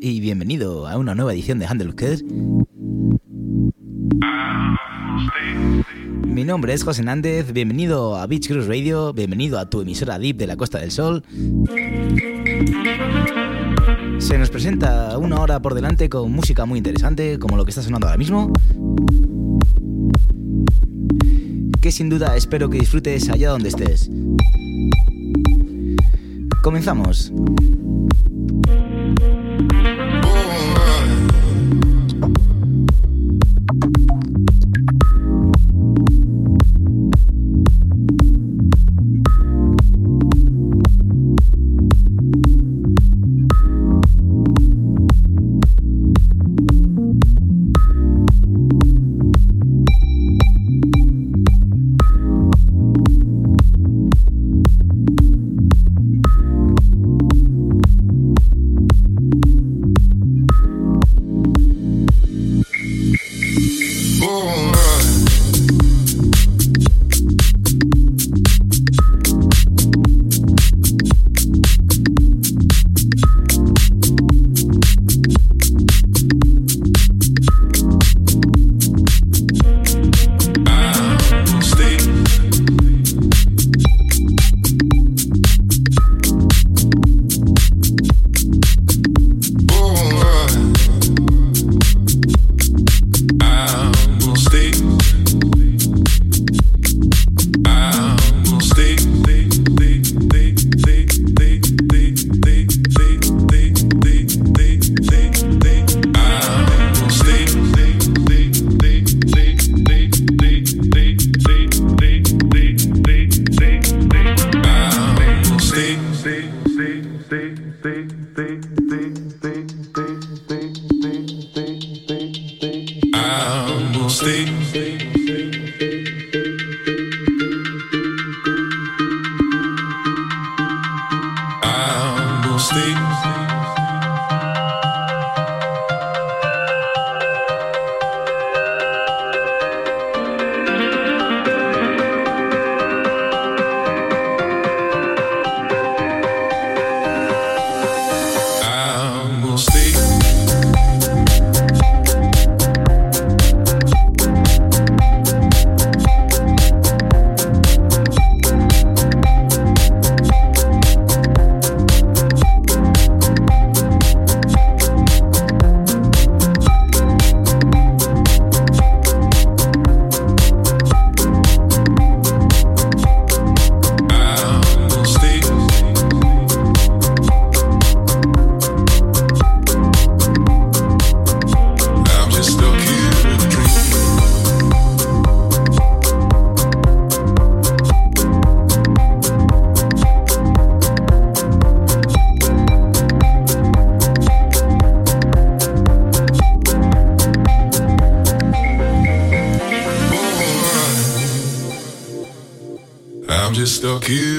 Y bienvenido a una nueva edición de Handle Mi nombre es José Nández, bienvenido a Beach Cruise Radio, bienvenido a tu emisora Deep de la Costa del Sol. Se nos presenta una hora por delante con música muy interesante, como lo que está sonando ahora mismo. Que sin duda espero que disfrutes allá donde estés. Comenzamos.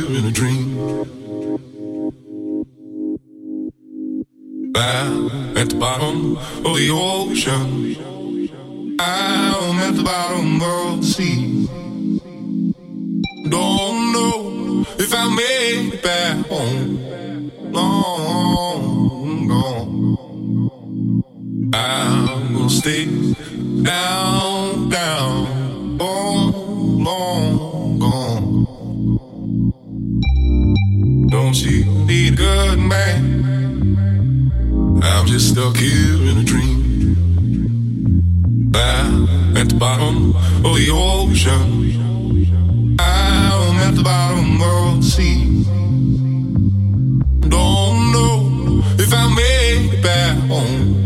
live in a dream. I'm at the bottom of the ocean. I'm at the bottom of the sea. Don't know if I'll make it back home. Long gone. I'm gonna stay down, down. good man. I'm just stuck here in a dream. I'm at the bottom of the ocean. I'm at the bottom of the sea. Don't know if I'll make it back home.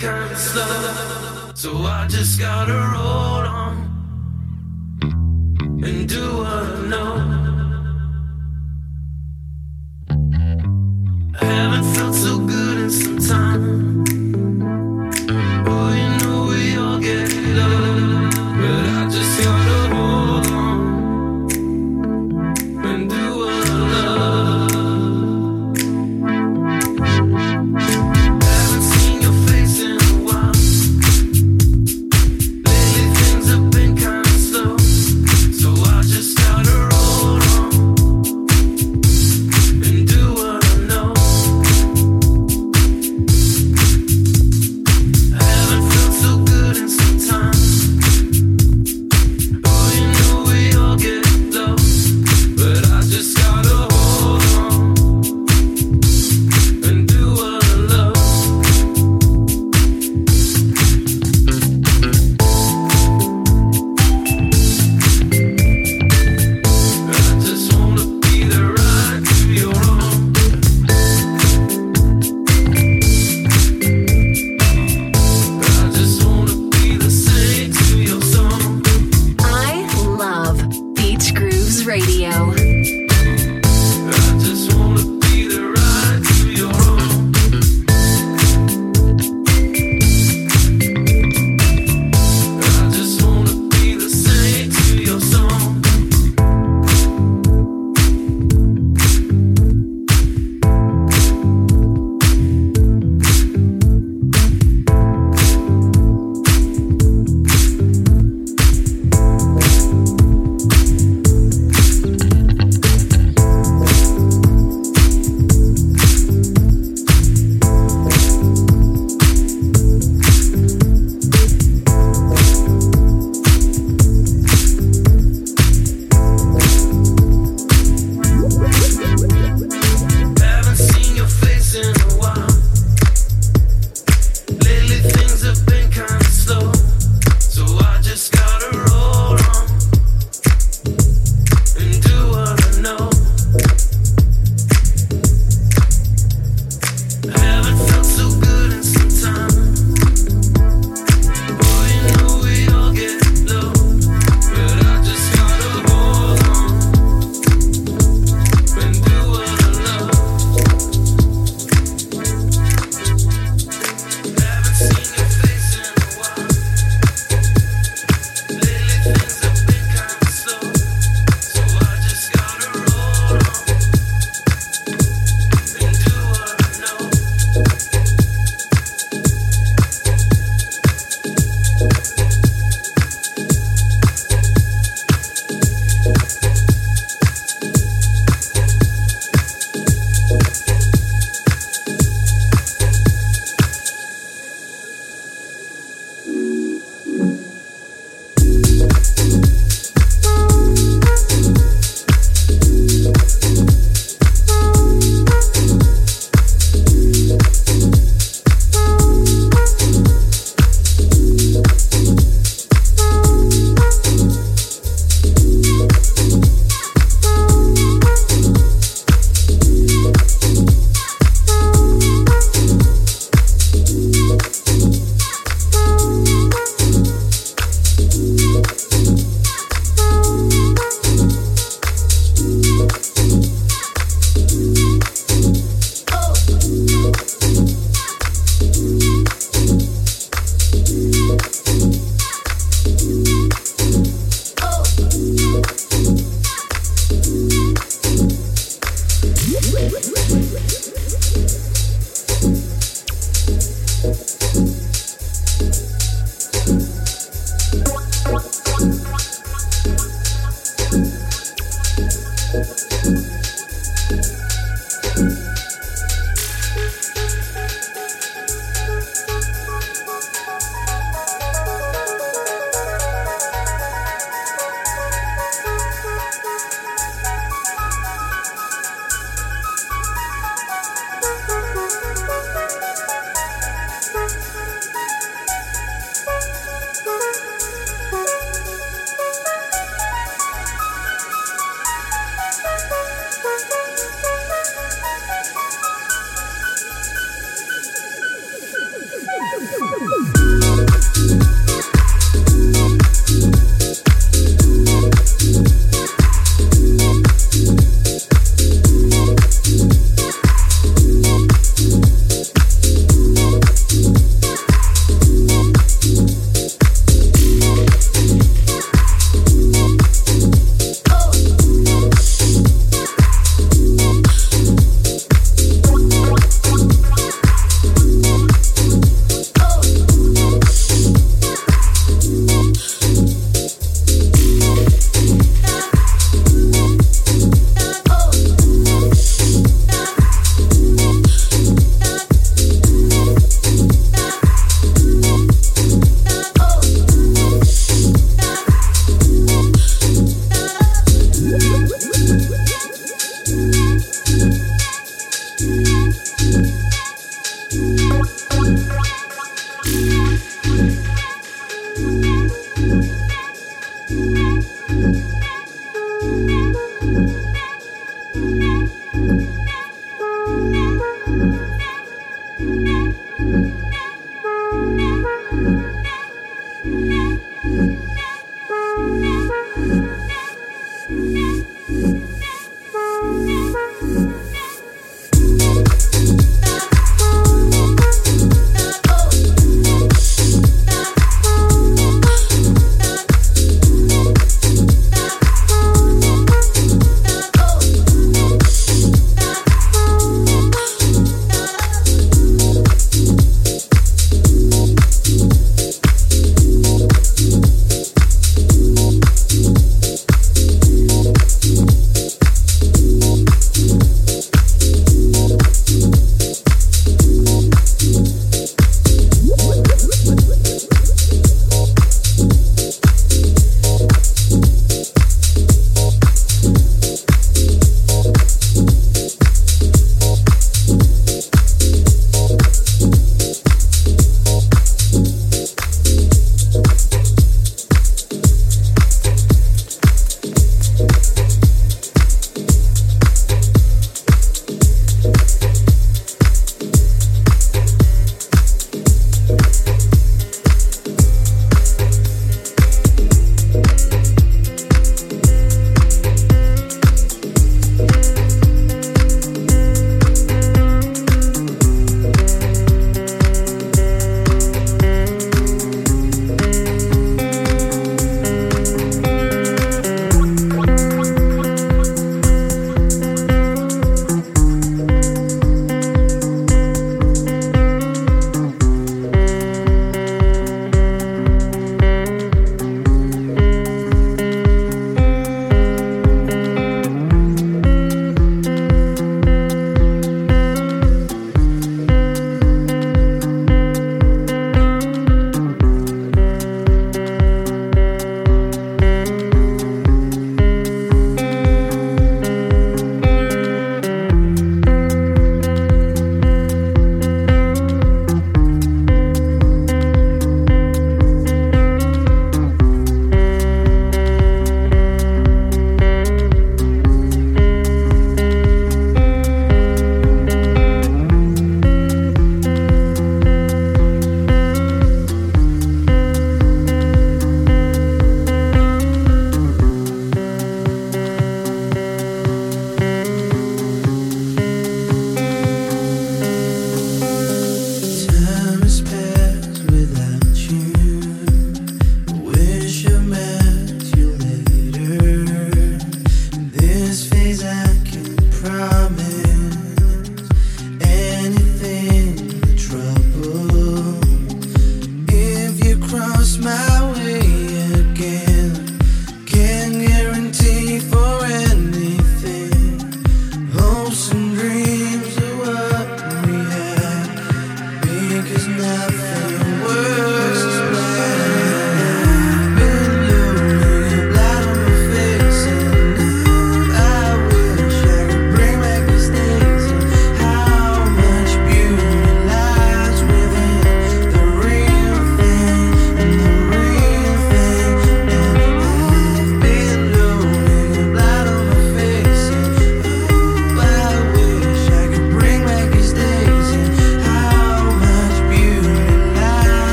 Have been kind of slow. So I just gotta roll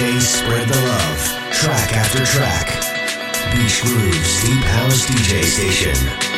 DJs spread the love, track after track. Beach Groove's Deep House DJ Station.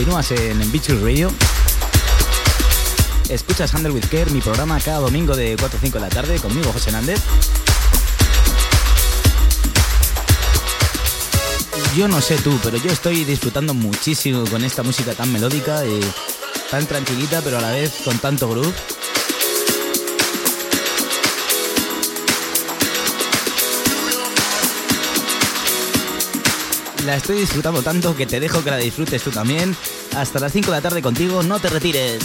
Continúas en Beach Radio. Escuchas Handle with Care, mi programa cada domingo de 4 a 5 de la tarde, conmigo José Nández. Yo no sé tú, pero yo estoy disfrutando muchísimo con esta música tan melódica y tan tranquilita, pero a la vez con tanto groove. La estoy disfrutando tanto que te dejo que la disfrutes tú también. Hasta las 5 de la tarde contigo, no te retires.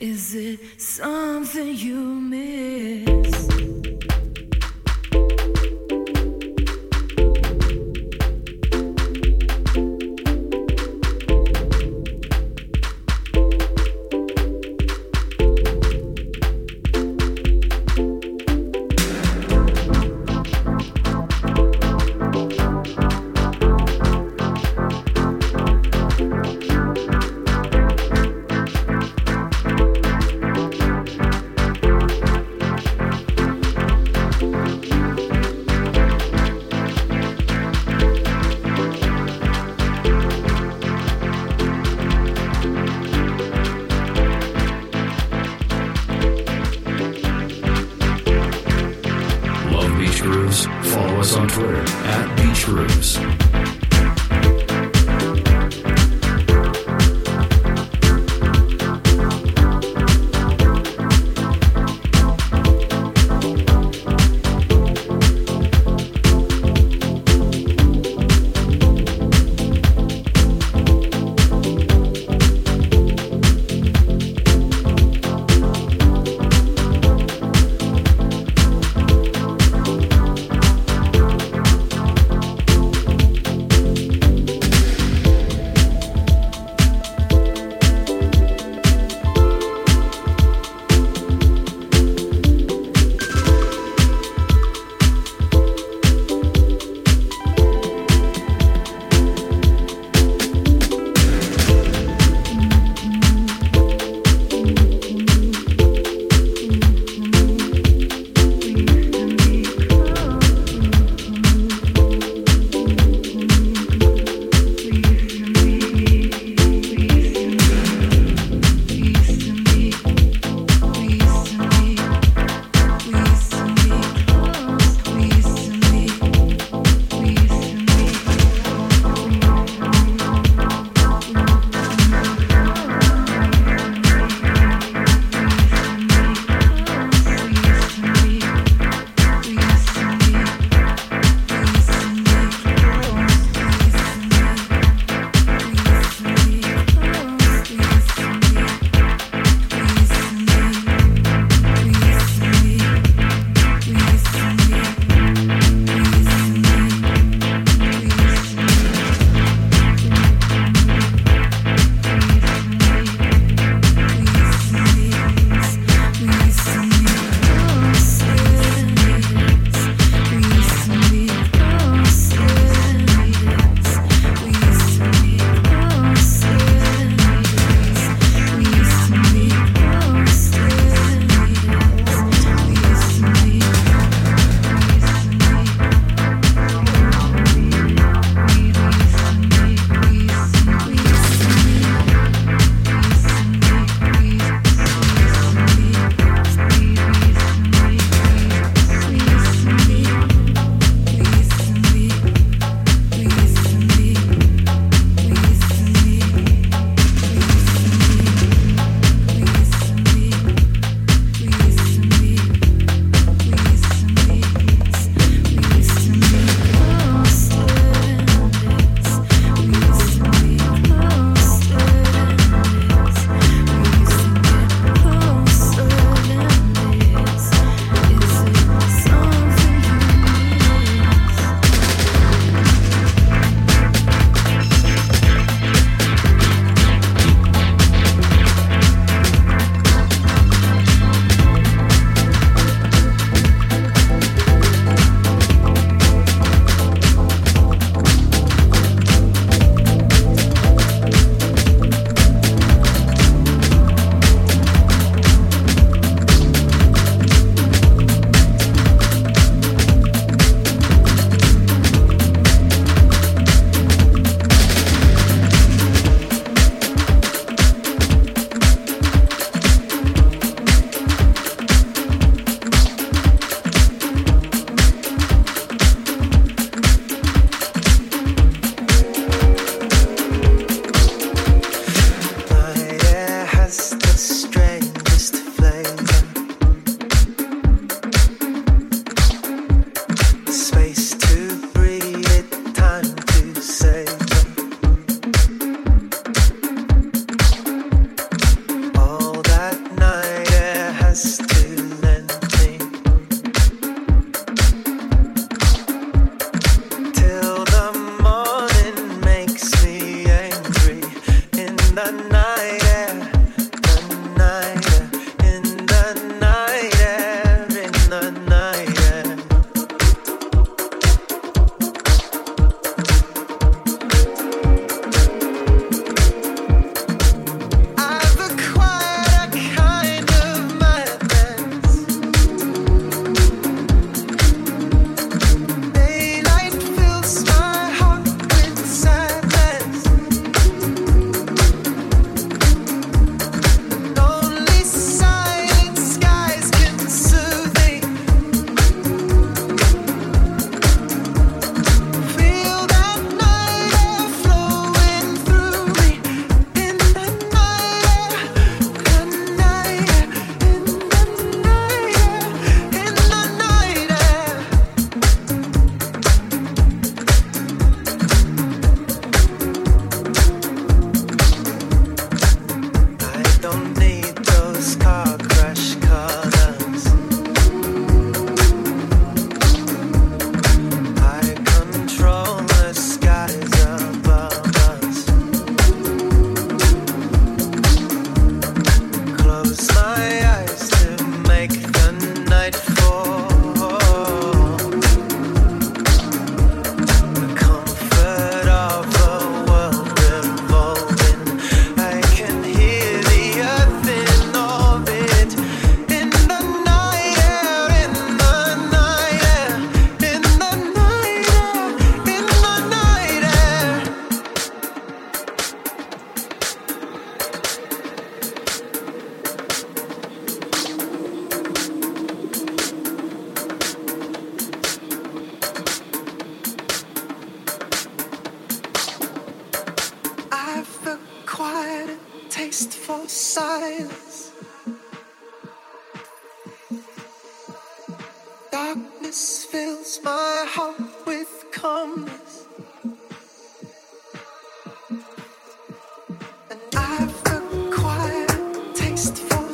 Is it something you miss?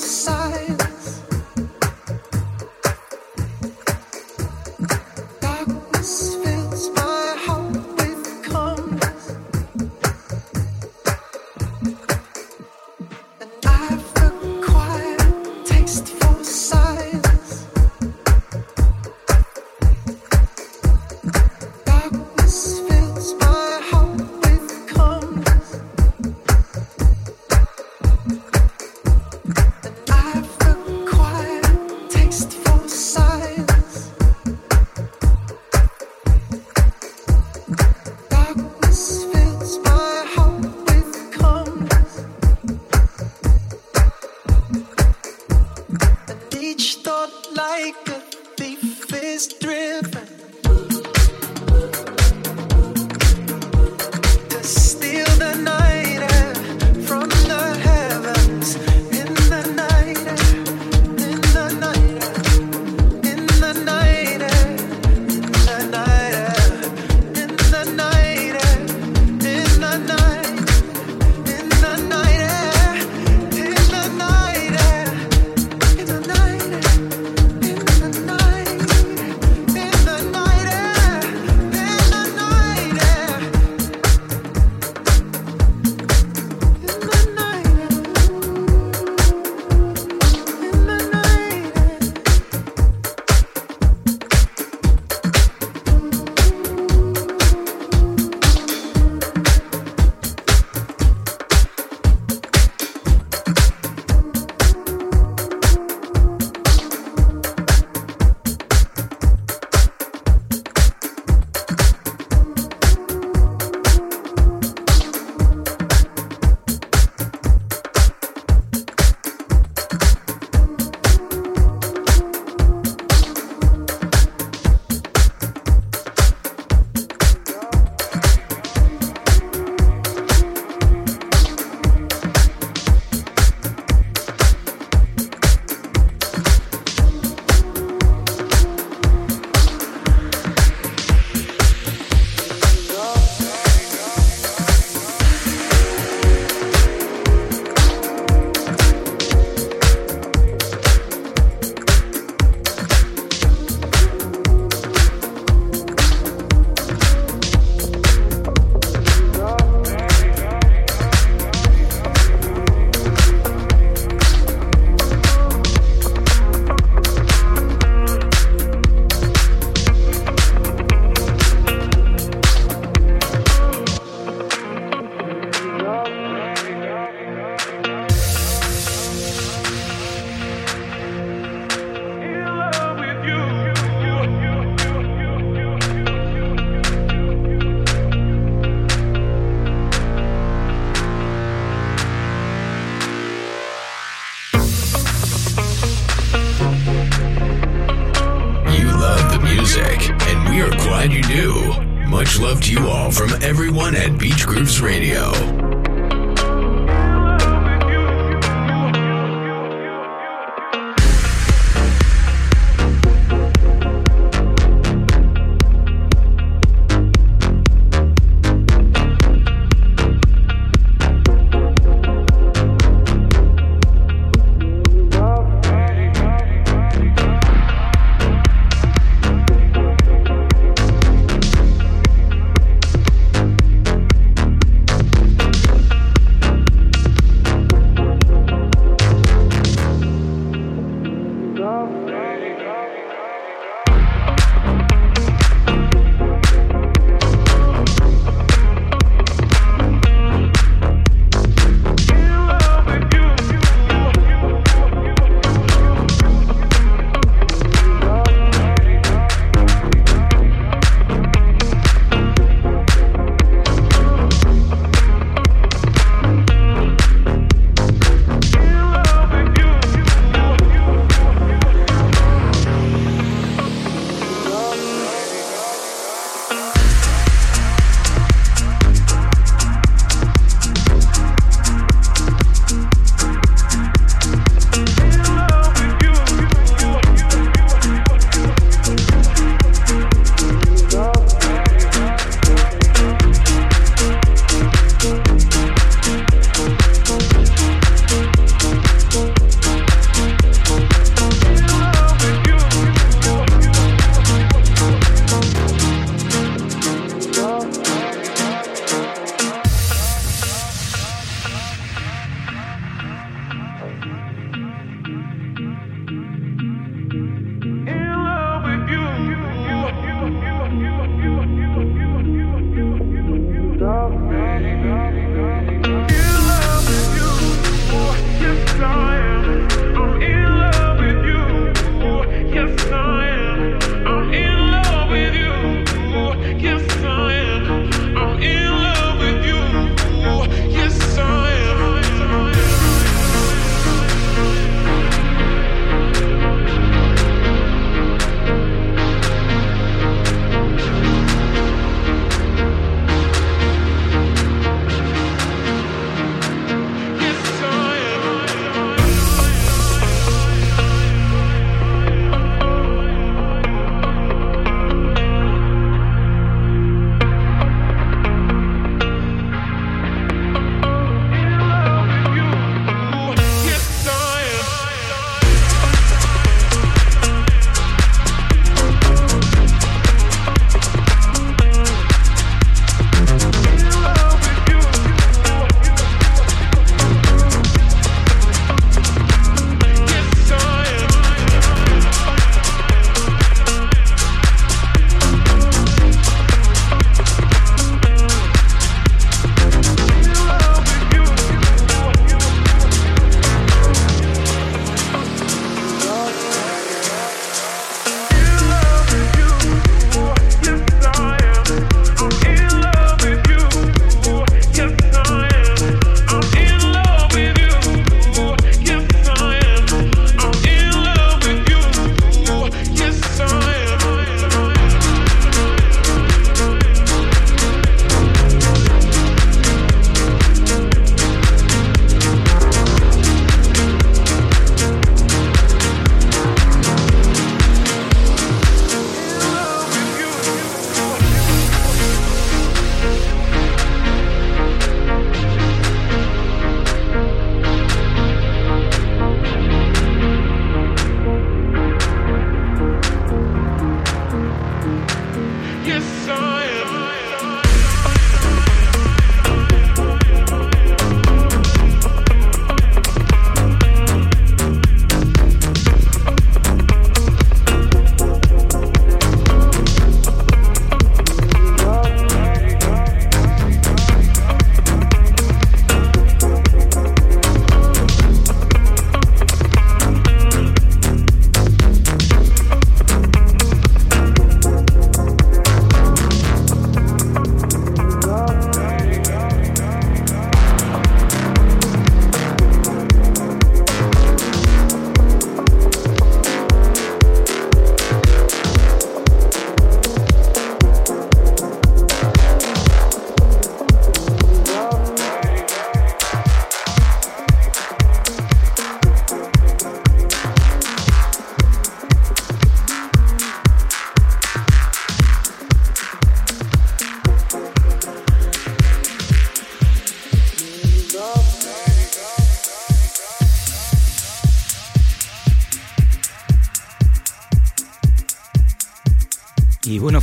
side.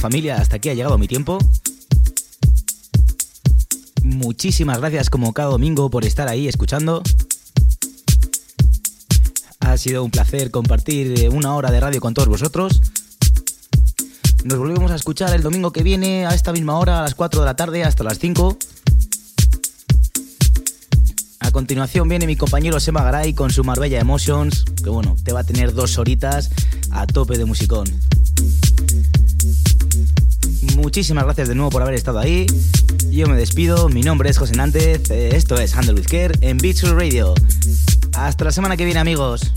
Familia, hasta aquí ha llegado mi tiempo. Muchísimas gracias como cada domingo por estar ahí escuchando. Ha sido un placer compartir eh, una hora de radio con todos vosotros. Nos volvemos a escuchar el domingo que viene a esta misma hora, a las 4 de la tarde hasta las 5. A continuación viene mi compañero Sema Garay con su Marbella Emotions, que bueno, te va a tener dos horitas a tope de musicón. Muchísimas gracias de nuevo por haber estado ahí. Yo me despido, mi nombre es José Nández, eh, esto es Handle with en Beach Radio. Hasta la semana que viene amigos.